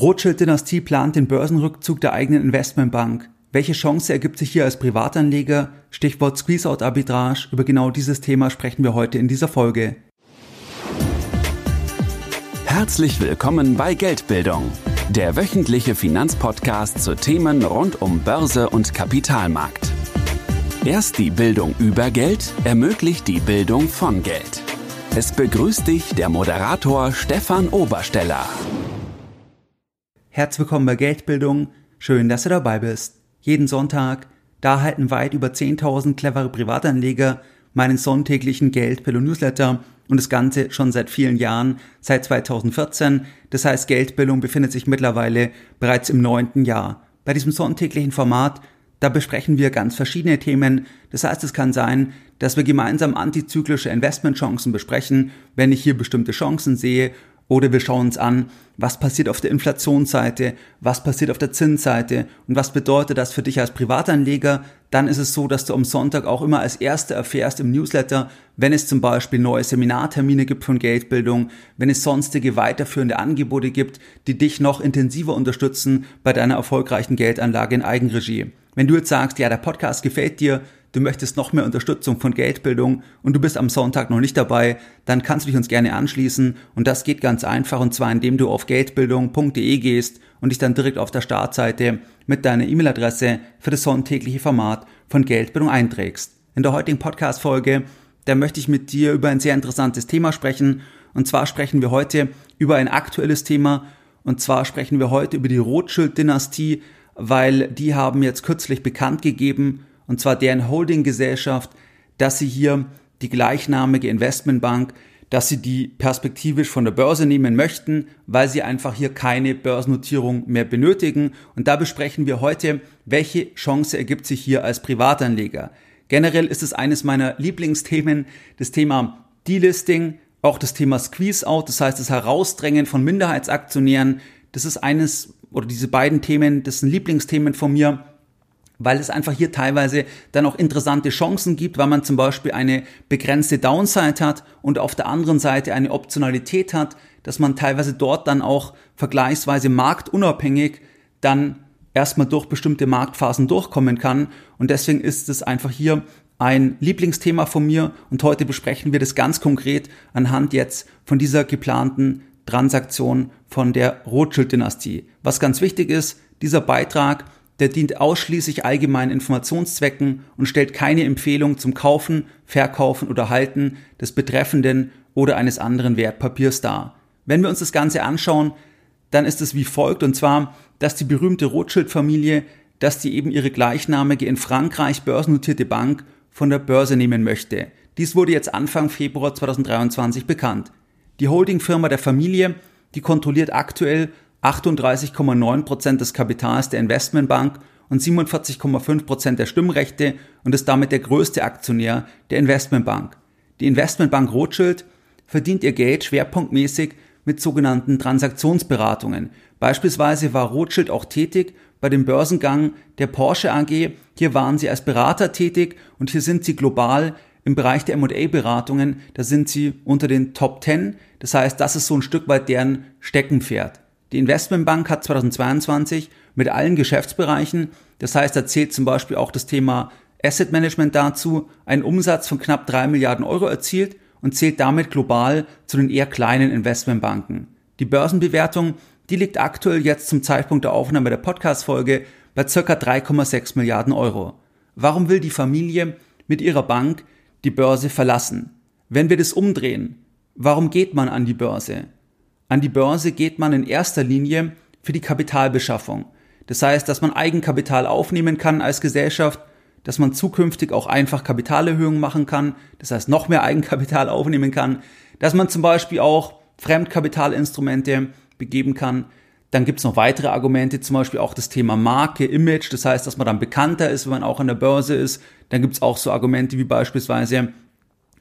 Rothschild-Dynastie plant den Börsenrückzug der eigenen Investmentbank. Welche Chance ergibt sich hier als Privatanleger? Stichwort Squeeze-Out-Arbitrage. Über genau dieses Thema sprechen wir heute in dieser Folge. Herzlich willkommen bei Geldbildung, der wöchentliche Finanzpodcast zu Themen rund um Börse und Kapitalmarkt. Erst die Bildung über Geld ermöglicht die Bildung von Geld. Es begrüßt dich der Moderator Stefan Obersteller. Herzlich willkommen bei Geldbildung. Schön, dass du dabei bist. Jeden Sonntag, da halten weit über 10.000 clevere Privatanleger meinen sonntäglichen Geldbildung Newsletter und das Ganze schon seit vielen Jahren, seit 2014. Das heißt, Geldbildung befindet sich mittlerweile bereits im neunten Jahr. Bei diesem sonntäglichen Format, da besprechen wir ganz verschiedene Themen. Das heißt, es kann sein, dass wir gemeinsam antizyklische Investmentchancen besprechen, wenn ich hier bestimmte Chancen sehe oder wir schauen uns an, was passiert auf der Inflationsseite, was passiert auf der Zinsseite und was bedeutet das für dich als Privatanleger. Dann ist es so, dass du am Sonntag auch immer als Erster erfährst im Newsletter, wenn es zum Beispiel neue Seminartermine gibt von Geldbildung, wenn es sonstige weiterführende Angebote gibt, die dich noch intensiver unterstützen bei deiner erfolgreichen Geldanlage in Eigenregie. Wenn du jetzt sagst, ja, der Podcast gefällt dir, du möchtest noch mehr Unterstützung von Geldbildung und du bist am Sonntag noch nicht dabei, dann kannst du dich uns gerne anschließen. Und das geht ganz einfach und zwar indem du auf geldbildung.de gehst und dich dann direkt auf der Startseite mit deiner E-Mail-Adresse für das sonntägliche Format von Geldbildung einträgst. In der heutigen Podcast-Folge, da möchte ich mit dir über ein sehr interessantes Thema sprechen. Und zwar sprechen wir heute über ein aktuelles Thema. Und zwar sprechen wir heute über die Rothschild-Dynastie, weil die haben jetzt kürzlich bekannt gegeben, und zwar deren Holdinggesellschaft, dass sie hier die gleichnamige Investmentbank, dass sie die perspektivisch von der Börse nehmen möchten, weil sie einfach hier keine Börsennotierung mehr benötigen. Und da besprechen wir heute, welche Chance ergibt sich hier als Privatanleger. Generell ist es eines meiner Lieblingsthemen, das Thema Delisting, auch das Thema Squeeze-Out, das heißt das Herausdrängen von Minderheitsaktionären. Das ist eines, oder diese beiden Themen, das sind Lieblingsthemen von mir weil es einfach hier teilweise dann auch interessante Chancen gibt, weil man zum Beispiel eine begrenzte Downside hat und auf der anderen Seite eine Optionalität hat, dass man teilweise dort dann auch vergleichsweise marktunabhängig dann erstmal durch bestimmte Marktphasen durchkommen kann. Und deswegen ist es einfach hier ein Lieblingsthema von mir und heute besprechen wir das ganz konkret anhand jetzt von dieser geplanten Transaktion von der Rothschild-Dynastie. Was ganz wichtig ist, dieser Beitrag der dient ausschließlich allgemeinen Informationszwecken und stellt keine Empfehlung zum Kaufen, Verkaufen oder Halten des betreffenden oder eines anderen Wertpapiers dar. Wenn wir uns das Ganze anschauen, dann ist es wie folgt, und zwar, dass die berühmte Rothschild-Familie, dass die eben ihre gleichnamige in Frankreich börsennotierte Bank von der Börse nehmen möchte. Dies wurde jetzt Anfang Februar 2023 bekannt. Die Holdingfirma der Familie, die kontrolliert aktuell 38,9% des Kapitals der Investmentbank und 47,5% der Stimmrechte und ist damit der größte Aktionär der Investmentbank. Die Investmentbank Rothschild verdient ihr Geld schwerpunktmäßig mit sogenannten Transaktionsberatungen. Beispielsweise war Rothschild auch tätig bei dem Börsengang der Porsche AG. Hier waren sie als Berater tätig und hier sind sie global im Bereich der M&A-Beratungen, da sind sie unter den Top 10. Das heißt, das ist so ein Stück weit deren Steckenpferd. Die Investmentbank hat 2022 mit allen Geschäftsbereichen, das heißt, da zählt zum Beispiel auch das Thema Asset Management dazu, einen Umsatz von knapp drei Milliarden Euro erzielt und zählt damit global zu den eher kleinen Investmentbanken. Die Börsenbewertung, die liegt aktuell jetzt zum Zeitpunkt der Aufnahme der Podcast-Folge bei circa 3,6 Milliarden Euro. Warum will die Familie mit ihrer Bank die Börse verlassen? Wenn wir das umdrehen, warum geht man an die Börse? An die Börse geht man in erster Linie für die Kapitalbeschaffung. Das heißt, dass man Eigenkapital aufnehmen kann als Gesellschaft, dass man zukünftig auch einfach Kapitalerhöhungen machen kann, das heißt noch mehr Eigenkapital aufnehmen kann, dass man zum Beispiel auch Fremdkapitalinstrumente begeben kann. Dann gibt's noch weitere Argumente, zum Beispiel auch das Thema Marke, Image, das heißt, dass man dann bekannter ist, wenn man auch an der Börse ist. Dann gibt's auch so Argumente wie beispielsweise,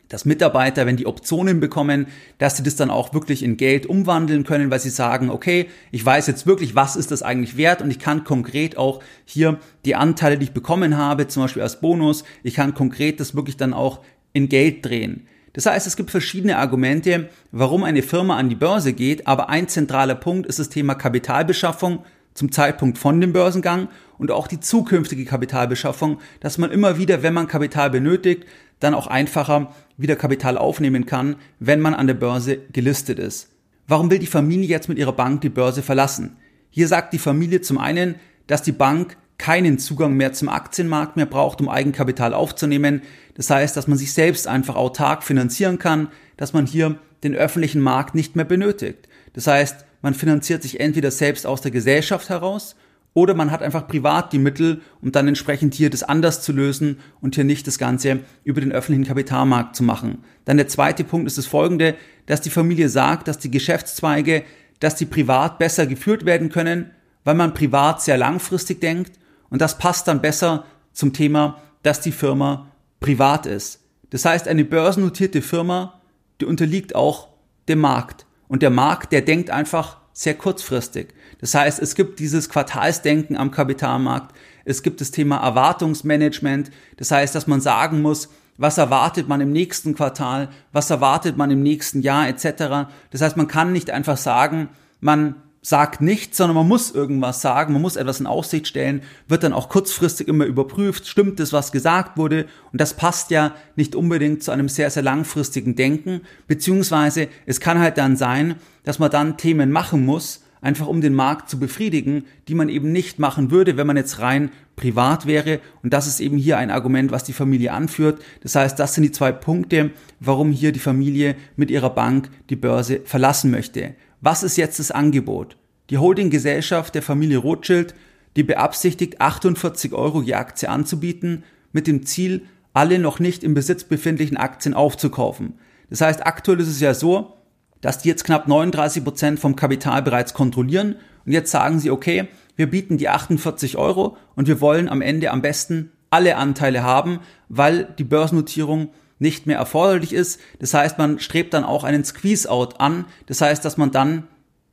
dass Mitarbeiter, wenn die Optionen bekommen, dass sie das dann auch wirklich in Geld umwandeln können, weil sie sagen, okay, ich weiß jetzt wirklich, was ist das eigentlich wert und ich kann konkret auch hier die Anteile, die ich bekommen habe, zum Beispiel als Bonus, ich kann konkret das wirklich dann auch in Geld drehen. Das heißt, es gibt verschiedene Argumente, warum eine Firma an die Börse geht, aber ein zentraler Punkt ist das Thema Kapitalbeschaffung zum Zeitpunkt von dem Börsengang und auch die zukünftige Kapitalbeschaffung, dass man immer wieder, wenn man Kapital benötigt, dann auch einfacher wieder Kapital aufnehmen kann, wenn man an der Börse gelistet ist. Warum will die Familie jetzt mit ihrer Bank die Börse verlassen? Hier sagt die Familie zum einen, dass die Bank keinen Zugang mehr zum Aktienmarkt mehr braucht, um Eigenkapital aufzunehmen. Das heißt, dass man sich selbst einfach autark finanzieren kann, dass man hier den öffentlichen Markt nicht mehr benötigt. Das heißt, man finanziert sich entweder selbst aus der Gesellschaft heraus oder man hat einfach privat die Mittel, um dann entsprechend hier das anders zu lösen und hier nicht das Ganze über den öffentlichen Kapitalmarkt zu machen. Dann der zweite Punkt ist das folgende, dass die Familie sagt, dass die Geschäftszweige, dass die privat besser geführt werden können, weil man privat sehr langfristig denkt und das passt dann besser zum Thema, dass die Firma privat ist. Das heißt, eine börsennotierte Firma, die unterliegt auch dem Markt. Und der Markt, der denkt einfach sehr kurzfristig. Das heißt, es gibt dieses Quartalsdenken am Kapitalmarkt. Es gibt das Thema Erwartungsmanagement. Das heißt, dass man sagen muss, was erwartet man im nächsten Quartal, was erwartet man im nächsten Jahr etc. Das heißt, man kann nicht einfach sagen, man sagt nichts, sondern man muss irgendwas sagen, man muss etwas in Aussicht stellen, wird dann auch kurzfristig immer überprüft, stimmt es, was gesagt wurde und das passt ja nicht unbedingt zu einem sehr, sehr langfristigen Denken, beziehungsweise es kann halt dann sein, dass man dann Themen machen muss, einfach um den Markt zu befriedigen, die man eben nicht machen würde, wenn man jetzt rein privat wäre. Und das ist eben hier ein Argument, was die Familie anführt. Das heißt, das sind die zwei Punkte, warum hier die Familie mit ihrer Bank die Börse verlassen möchte. Was ist jetzt das Angebot? Die Holdinggesellschaft der Familie Rothschild, die beabsichtigt, 48 Euro je Aktie anzubieten, mit dem Ziel, alle noch nicht im Besitz befindlichen Aktien aufzukaufen. Das heißt, aktuell ist es ja so, dass die jetzt knapp 39 Prozent vom Kapital bereits kontrollieren und jetzt sagen sie, okay, wir bieten die 48 Euro und wir wollen am Ende am besten alle Anteile haben, weil die Börsennotierung nicht mehr erforderlich ist. Das heißt, man strebt dann auch einen Squeeze-out an. Das heißt, dass man dann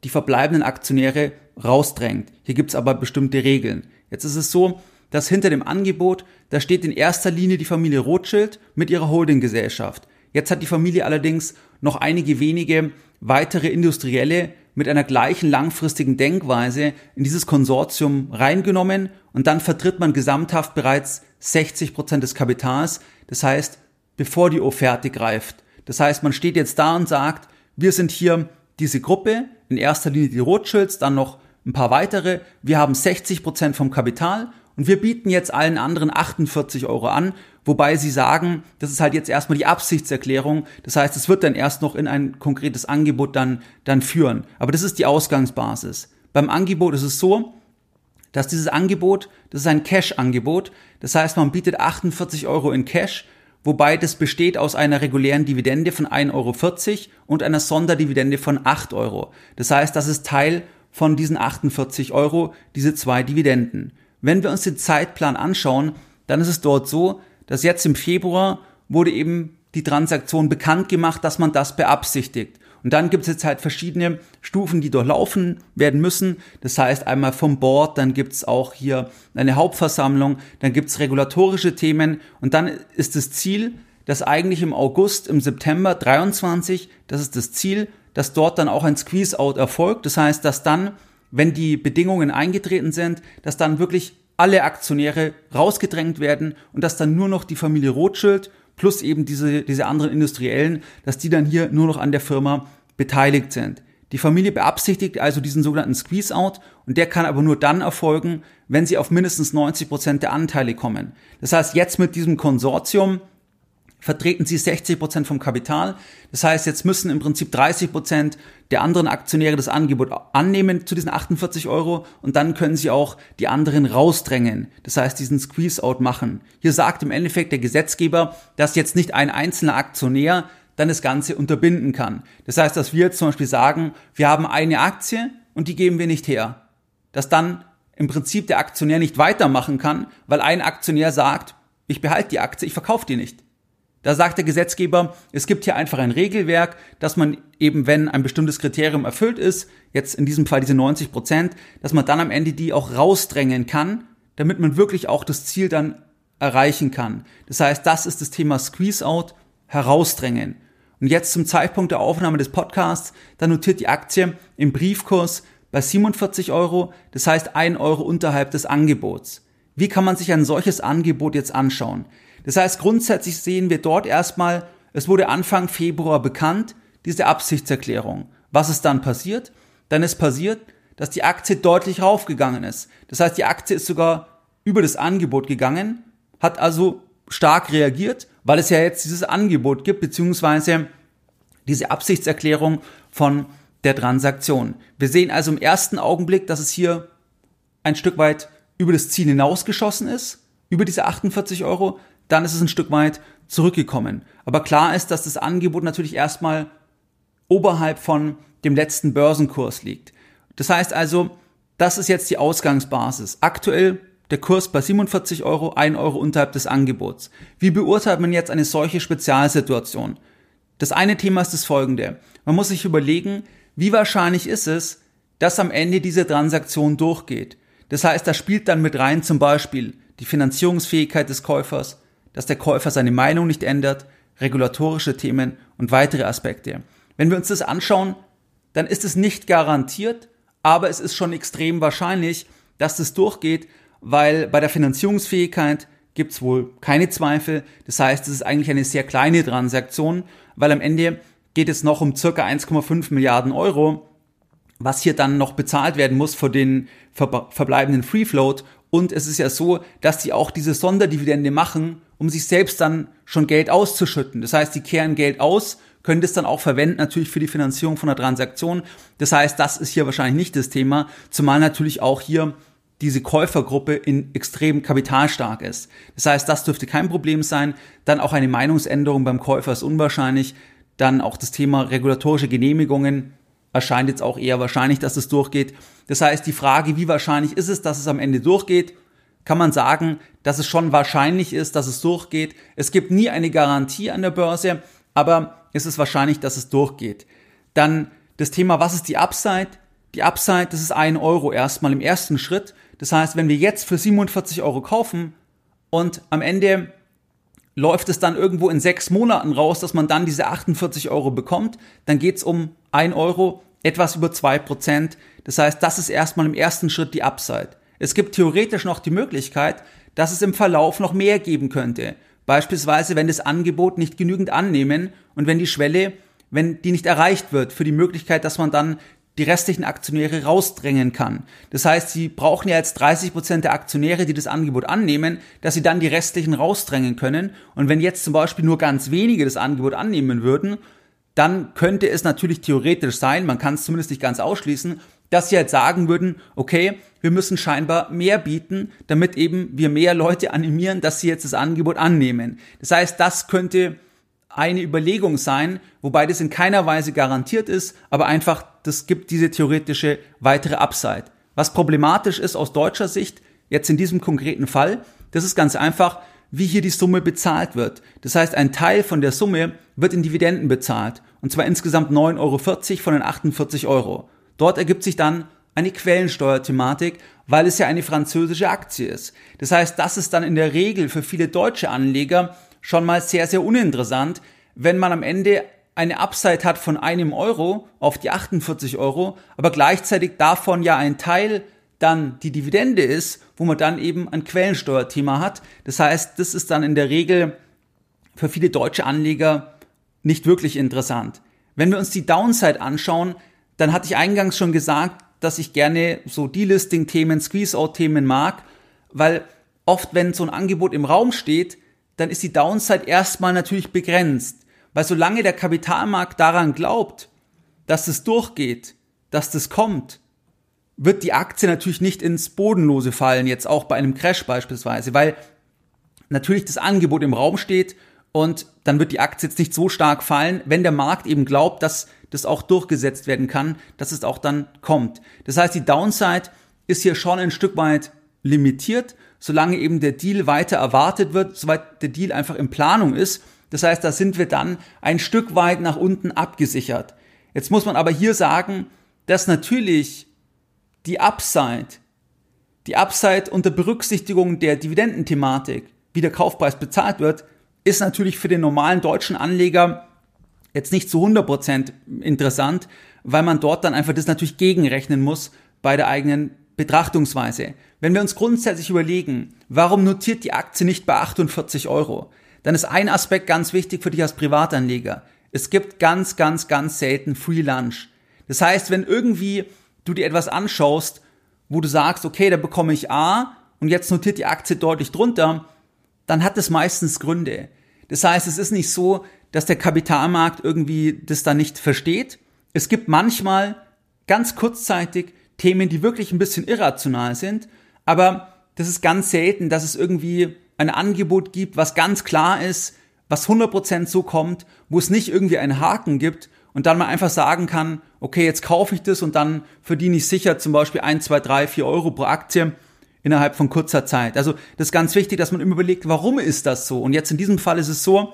die verbleibenden Aktionäre rausdrängt. Hier gibt es aber bestimmte Regeln. Jetzt ist es so, dass hinter dem Angebot, da steht in erster Linie die Familie Rothschild mit ihrer Holdinggesellschaft. Jetzt hat die Familie allerdings noch einige wenige weitere Industrielle mit einer gleichen langfristigen Denkweise in dieses Konsortium reingenommen und dann vertritt man gesamthaft bereits 60 Prozent des Kapitals. Das heißt, bevor die Offerte greift. Das heißt, man steht jetzt da und sagt, wir sind hier diese Gruppe, in erster Linie die Rothschilds, dann noch ein paar weitere. Wir haben 60 Prozent vom Kapital und wir bieten jetzt allen anderen 48 Euro an, wobei sie sagen, das ist halt jetzt erstmal die Absichtserklärung. Das heißt, es wird dann erst noch in ein konkretes Angebot dann, dann führen. Aber das ist die Ausgangsbasis. Beim Angebot ist es so, dass dieses Angebot, das ist ein Cash-Angebot. Das heißt, man bietet 48 Euro in Cash wobei das besteht aus einer regulären Dividende von 1,40 Euro und einer Sonderdividende von 8 Euro. Das heißt, das ist Teil von diesen 48 Euro, diese zwei Dividenden. Wenn wir uns den Zeitplan anschauen, dann ist es dort so, dass jetzt im Februar wurde eben die Transaktion bekannt gemacht, dass man das beabsichtigt. Und dann gibt es jetzt halt verschiedene Stufen, die durchlaufen werden müssen. Das heißt einmal vom Board, dann gibt es auch hier eine Hauptversammlung, dann gibt es regulatorische Themen und dann ist das Ziel, dass eigentlich im August, im September 23, das ist das Ziel, dass dort dann auch ein Squeeze-out erfolgt. Das heißt, dass dann, wenn die Bedingungen eingetreten sind, dass dann wirklich alle Aktionäre rausgedrängt werden und dass dann nur noch die Familie Rothschild plus eben diese, diese anderen Industriellen, dass die dann hier nur noch an der Firma beteiligt sind. Die Familie beabsichtigt also diesen sogenannten Squeeze-out und der kann aber nur dann erfolgen, wenn sie auf mindestens 90 Prozent der Anteile kommen. Das heißt, jetzt mit diesem Konsortium vertreten sie 60 Prozent vom Kapital. Das heißt, jetzt müssen im Prinzip 30 Prozent der anderen Aktionäre das Angebot annehmen zu diesen 48 Euro und dann können sie auch die anderen rausdrängen. Das heißt, diesen Squeeze-out machen. Hier sagt im Endeffekt der Gesetzgeber, dass jetzt nicht ein einzelner Aktionär dann das Ganze unterbinden kann. Das heißt, dass wir jetzt zum Beispiel sagen, wir haben eine Aktie und die geben wir nicht her. Dass dann im Prinzip der Aktionär nicht weitermachen kann, weil ein Aktionär sagt, ich behalte die Aktie, ich verkaufe die nicht. Da sagt der Gesetzgeber, es gibt hier einfach ein Regelwerk, dass man eben, wenn ein bestimmtes Kriterium erfüllt ist, jetzt in diesem Fall diese 90 Prozent, dass man dann am Ende die auch rausdrängen kann, damit man wirklich auch das Ziel dann erreichen kann. Das heißt, das ist das Thema Squeeze-out, herausdrängen. Und jetzt zum Zeitpunkt der Aufnahme des Podcasts, da notiert die Aktie im Briefkurs bei 47 Euro, das heißt 1 Euro unterhalb des Angebots. Wie kann man sich ein solches Angebot jetzt anschauen? Das heißt, grundsätzlich sehen wir dort erstmal, es wurde Anfang Februar bekannt, diese Absichtserklärung. Was ist dann passiert? Dann ist passiert, dass die Aktie deutlich raufgegangen ist. Das heißt, die Aktie ist sogar über das Angebot gegangen, hat also stark reagiert, weil es ja jetzt dieses Angebot gibt, beziehungsweise diese Absichtserklärung von der Transaktion. Wir sehen also im ersten Augenblick, dass es hier ein Stück weit über das Ziel hinausgeschossen ist, über diese 48 Euro, dann ist es ein Stück weit zurückgekommen. Aber klar ist, dass das Angebot natürlich erstmal oberhalb von dem letzten Börsenkurs liegt. Das heißt also, das ist jetzt die Ausgangsbasis. Aktuell der Kurs bei 47 Euro, 1 Euro unterhalb des Angebots. Wie beurteilt man jetzt eine solche Spezialsituation? Das eine Thema ist das folgende. Man muss sich überlegen, wie wahrscheinlich ist es, dass am Ende diese Transaktion durchgeht. Das heißt, da spielt dann mit rein zum Beispiel die Finanzierungsfähigkeit des Käufers, dass der Käufer seine Meinung nicht ändert, regulatorische Themen und weitere Aspekte. Wenn wir uns das anschauen, dann ist es nicht garantiert, aber es ist schon extrem wahrscheinlich, dass das durchgeht, weil bei der Finanzierungsfähigkeit gibt es wohl keine Zweifel. Das heißt, es ist eigentlich eine sehr kleine Transaktion, weil am Ende geht es noch um circa 1,5 Milliarden Euro was hier dann noch bezahlt werden muss für den ver verbleibenden Free Float. Und es ist ja so, dass die auch diese Sonderdividende machen, um sich selbst dann schon Geld auszuschütten. Das heißt, die kehren Geld aus, können das dann auch verwenden, natürlich für die Finanzierung von einer Transaktion. Das heißt, das ist hier wahrscheinlich nicht das Thema, zumal natürlich auch hier diese Käufergruppe in extrem kapitalstark ist. Das heißt, das dürfte kein Problem sein. Dann auch eine Meinungsänderung beim Käufer ist unwahrscheinlich. Dann auch das Thema regulatorische Genehmigungen erscheint jetzt auch eher wahrscheinlich, dass es durchgeht. Das heißt, die Frage, wie wahrscheinlich ist es, dass es am Ende durchgeht, kann man sagen, dass es schon wahrscheinlich ist, dass es durchgeht. Es gibt nie eine Garantie an der Börse, aber es ist wahrscheinlich, dass es durchgeht. Dann das Thema, was ist die Upside? Die Upside, das ist ein Euro erstmal im ersten Schritt. Das heißt, wenn wir jetzt für 47 Euro kaufen und am Ende läuft es dann irgendwo in sechs Monaten raus, dass man dann diese 48 Euro bekommt, dann geht's um ein Euro etwas über zwei Prozent. Das heißt, das ist erstmal im ersten Schritt die Upside. Es gibt theoretisch noch die Möglichkeit, dass es im Verlauf noch mehr geben könnte. Beispielsweise, wenn das Angebot nicht genügend annehmen und wenn die Schwelle, wenn die nicht erreicht wird für die Möglichkeit, dass man dann die restlichen Aktionäre rausdrängen kann. Das heißt, sie brauchen ja jetzt 30 Prozent der Aktionäre, die das Angebot annehmen, dass sie dann die restlichen rausdrängen können. Und wenn jetzt zum Beispiel nur ganz wenige das Angebot annehmen würden, dann könnte es natürlich theoretisch sein, man kann es zumindest nicht ganz ausschließen, dass sie halt sagen würden, okay, wir müssen scheinbar mehr bieten, damit eben wir mehr Leute animieren, dass sie jetzt das Angebot annehmen. Das heißt, das könnte eine Überlegung sein, wobei das in keiner Weise garantiert ist, aber einfach, das gibt diese theoretische weitere Upside. Was problematisch ist aus deutscher Sicht, jetzt in diesem konkreten Fall, das ist ganz einfach, wie hier die Summe bezahlt wird. Das heißt, ein Teil von der Summe wird in Dividenden bezahlt. Und zwar insgesamt 9,40 Euro von den 48 Euro. Dort ergibt sich dann eine Quellensteuerthematik, weil es ja eine französische Aktie ist. Das heißt, das ist dann in der Regel für viele deutsche Anleger schon mal sehr, sehr uninteressant, wenn man am Ende eine Upside hat von einem Euro auf die 48 Euro, aber gleichzeitig davon ja ein Teil dann die Dividende ist, wo man dann eben ein Quellensteuerthema hat. Das heißt, das ist dann in der Regel für viele deutsche Anleger nicht wirklich interessant. Wenn wir uns die Downside anschauen, dann hatte ich eingangs schon gesagt, dass ich gerne so Delisting-Themen, Squeeze-Out-Themen mag, weil oft, wenn so ein Angebot im Raum steht, dann ist die Downside erstmal natürlich begrenzt. Weil solange der Kapitalmarkt daran glaubt, dass es durchgeht, dass das kommt, wird die Aktie natürlich nicht ins Bodenlose fallen, jetzt auch bei einem Crash beispielsweise, weil natürlich das Angebot im Raum steht und dann wird die Aktie jetzt nicht so stark fallen, wenn der Markt eben glaubt, dass das auch durchgesetzt werden kann, dass es auch dann kommt. Das heißt, die Downside ist hier schon ein Stück weit limitiert, solange eben der Deal weiter erwartet wird, soweit der Deal einfach in Planung ist. Das heißt, da sind wir dann ein Stück weit nach unten abgesichert. Jetzt muss man aber hier sagen, dass natürlich die Upside, die Upside unter Berücksichtigung der Dividendenthematik, wie der Kaufpreis bezahlt wird, ist natürlich für den normalen deutschen Anleger jetzt nicht zu 100% interessant, weil man dort dann einfach das natürlich gegenrechnen muss bei der eigenen Betrachtungsweise. Wenn wir uns grundsätzlich überlegen, warum notiert die Aktie nicht bei 48 Euro, dann ist ein Aspekt ganz wichtig für dich als Privatanleger. Es gibt ganz, ganz, ganz selten Free Lunch. Das heißt, wenn irgendwie du dir etwas anschaust, wo du sagst, okay, da bekomme ich A und jetzt notiert die Aktie deutlich drunter, dann hat es meistens Gründe. Das heißt, es ist nicht so, dass der Kapitalmarkt irgendwie das da nicht versteht. Es gibt manchmal ganz kurzzeitig Themen, die wirklich ein bisschen irrational sind, aber das ist ganz selten, dass es irgendwie ein Angebot gibt, was ganz klar ist, was 100% so kommt, wo es nicht irgendwie einen Haken gibt und dann man einfach sagen kann, okay, jetzt kaufe ich das und dann verdiene ich sicher zum Beispiel 1, 2, 3, 4 Euro pro Aktie innerhalb von kurzer Zeit. Also das ist ganz wichtig, dass man immer überlegt, warum ist das so? Und jetzt in diesem Fall ist es so,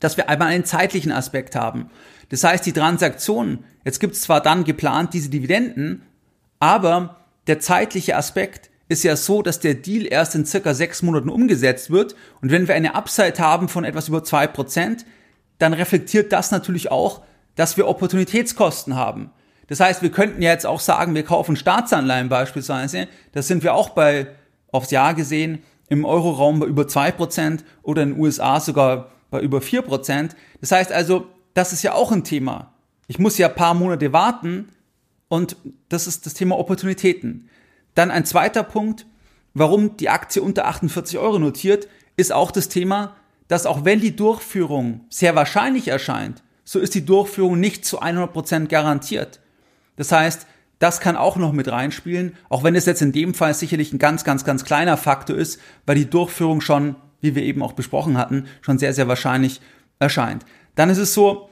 dass wir einmal einen zeitlichen Aspekt haben. Das heißt, die Transaktion, jetzt gibt es zwar dann geplant diese Dividenden, aber der zeitliche Aspekt ist ja so, dass der Deal erst in circa sechs Monaten umgesetzt wird. Und wenn wir eine Upside haben von etwas über zwei Prozent, dann reflektiert das natürlich auch, dass wir Opportunitätskosten haben. Das heißt, wir könnten ja jetzt auch sagen, wir kaufen Staatsanleihen beispielsweise. Das sind wir auch bei, aufs Jahr gesehen, im Euroraum bei über zwei Prozent oder in den USA sogar bei über vier Prozent. Das heißt also, das ist ja auch ein Thema. Ich muss ja ein paar Monate warten und das ist das Thema Opportunitäten. Dann ein zweiter Punkt, warum die Aktie unter 48 Euro notiert, ist auch das Thema, dass auch wenn die Durchführung sehr wahrscheinlich erscheint, so ist die Durchführung nicht zu 100 Prozent garantiert. Das heißt, das kann auch noch mit reinspielen, auch wenn es jetzt in dem Fall sicherlich ein ganz, ganz, ganz kleiner Faktor ist, weil die Durchführung schon, wie wir eben auch besprochen hatten, schon sehr, sehr wahrscheinlich erscheint. Dann ist es so,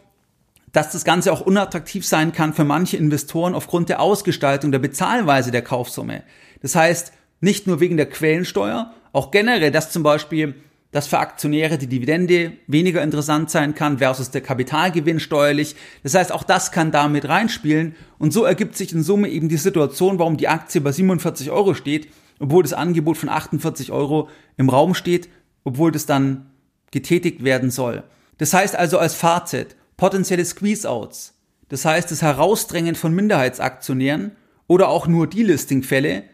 dass das Ganze auch unattraktiv sein kann für manche Investoren aufgrund der Ausgestaltung der Bezahlweise der Kaufsumme. Das heißt, nicht nur wegen der Quellensteuer, auch generell, dass zum Beispiel dass für Aktionäre die Dividende weniger interessant sein kann versus der Kapitalgewinn steuerlich. Das heißt, auch das kann damit reinspielen. Und so ergibt sich in Summe eben die Situation, warum die Aktie bei 47 Euro steht, obwohl das Angebot von 48 Euro im Raum steht, obwohl das dann getätigt werden soll. Das heißt also als Fazit, potenzielle Squeeze-Outs, das heißt das Herausdrängen von Minderheitsaktionären oder auch nur Delisting-Fälle,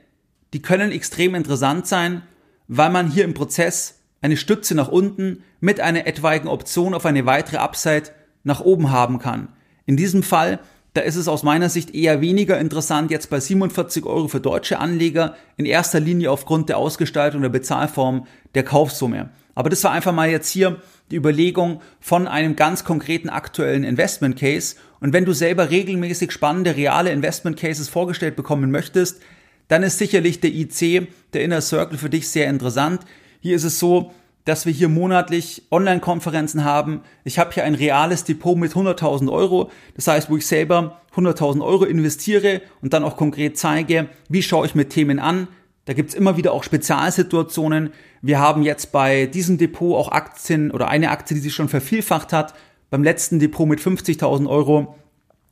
die können extrem interessant sein, weil man hier im Prozess eine Stütze nach unten mit einer etwaigen Option auf eine weitere Upside nach oben haben kann. In diesem Fall, da ist es aus meiner Sicht eher weniger interessant jetzt bei 47 Euro für deutsche Anleger, in erster Linie aufgrund der Ausgestaltung der Bezahlform der Kaufsumme. Aber das war einfach mal jetzt hier die Überlegung von einem ganz konkreten aktuellen Investment Case. Und wenn du selber regelmäßig spannende reale Investment Cases vorgestellt bekommen möchtest, dann ist sicherlich der IC, der Inner Circle für dich sehr interessant. Hier ist es so, dass wir hier monatlich Online-Konferenzen haben. Ich habe hier ein reales Depot mit 100.000 Euro. Das heißt, wo ich selber 100.000 Euro investiere und dann auch konkret zeige, wie schaue ich mir Themen an, da gibt's immer wieder auch Spezialsituationen. Wir haben jetzt bei diesem Depot auch Aktien oder eine Aktie, die sich schon vervielfacht hat. Beim letzten Depot mit 50.000 Euro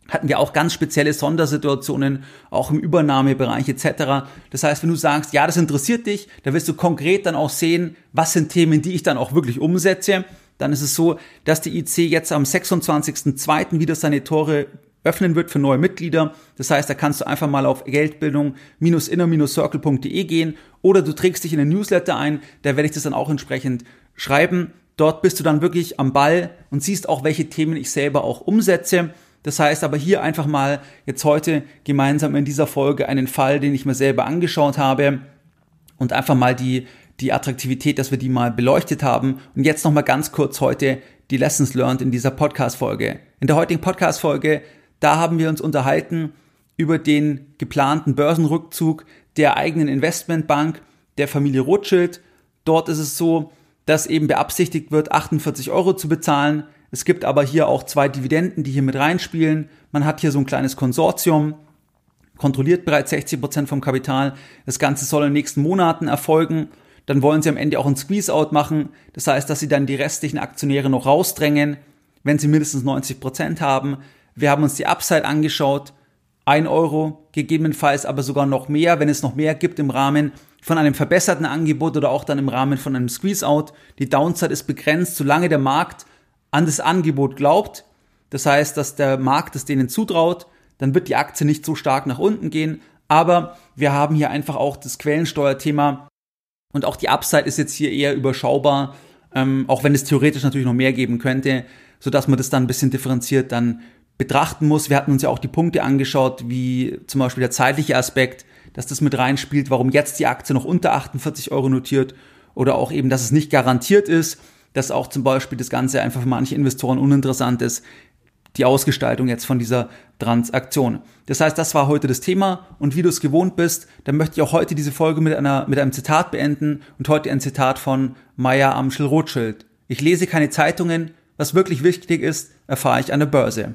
hatten wir auch ganz spezielle Sondersituationen, auch im Übernahmebereich etc. Das heißt, wenn du sagst, ja, das interessiert dich, da wirst du konkret dann auch sehen, was sind Themen, die ich dann auch wirklich umsetze. Dann ist es so, dass die IC jetzt am 26.02. wieder seine Tore öffnen wird für neue Mitglieder. Das heißt, da kannst du einfach mal auf geldbildung-inner-circle.de gehen oder du trägst dich in den Newsletter ein, da werde ich das dann auch entsprechend schreiben. Dort bist du dann wirklich am Ball und siehst auch, welche Themen ich selber auch umsetze. Das heißt aber hier einfach mal jetzt heute gemeinsam in dieser Folge einen Fall, den ich mir selber angeschaut habe und einfach mal die, die Attraktivität, dass wir die mal beleuchtet haben. Und jetzt nochmal ganz kurz heute die Lessons learned in dieser Podcast-Folge. In der heutigen Podcast-Folge da haben wir uns unterhalten über den geplanten Börsenrückzug der eigenen Investmentbank der Familie Rothschild. Dort ist es so, dass eben beabsichtigt wird, 48 Euro zu bezahlen. Es gibt aber hier auch zwei Dividenden, die hier mit reinspielen. Man hat hier so ein kleines Konsortium, kontrolliert bereits 60 Prozent vom Kapital. Das Ganze soll in den nächsten Monaten erfolgen. Dann wollen sie am Ende auch ein Squeeze-Out machen. Das heißt, dass sie dann die restlichen Aktionäre noch rausdrängen, wenn sie mindestens 90 Prozent haben. Wir haben uns die Upside angeschaut. Ein Euro, gegebenenfalls aber sogar noch mehr, wenn es noch mehr gibt im Rahmen von einem verbesserten Angebot oder auch dann im Rahmen von einem Squeeze-Out. Die Downside ist begrenzt, solange der Markt an das Angebot glaubt. Das heißt, dass der Markt es denen zutraut, dann wird die Aktie nicht so stark nach unten gehen. Aber wir haben hier einfach auch das Quellensteuerthema und auch die Upside ist jetzt hier eher überschaubar, ähm, auch wenn es theoretisch natürlich noch mehr geben könnte, sodass man das dann ein bisschen differenziert dann betrachten muss. Wir hatten uns ja auch die Punkte angeschaut, wie zum Beispiel der zeitliche Aspekt, dass das mit reinspielt, warum jetzt die Aktie noch unter 48 Euro notiert oder auch eben, dass es nicht garantiert ist, dass auch zum Beispiel das Ganze einfach für manche Investoren uninteressant ist, die Ausgestaltung jetzt von dieser Transaktion. Das heißt, das war heute das Thema und wie du es gewohnt bist, dann möchte ich auch heute diese Folge mit, einer, mit einem Zitat beenden und heute ein Zitat von Maya Amschel Rothschild. Ich lese keine Zeitungen, was wirklich wichtig ist, erfahre ich an der Börse.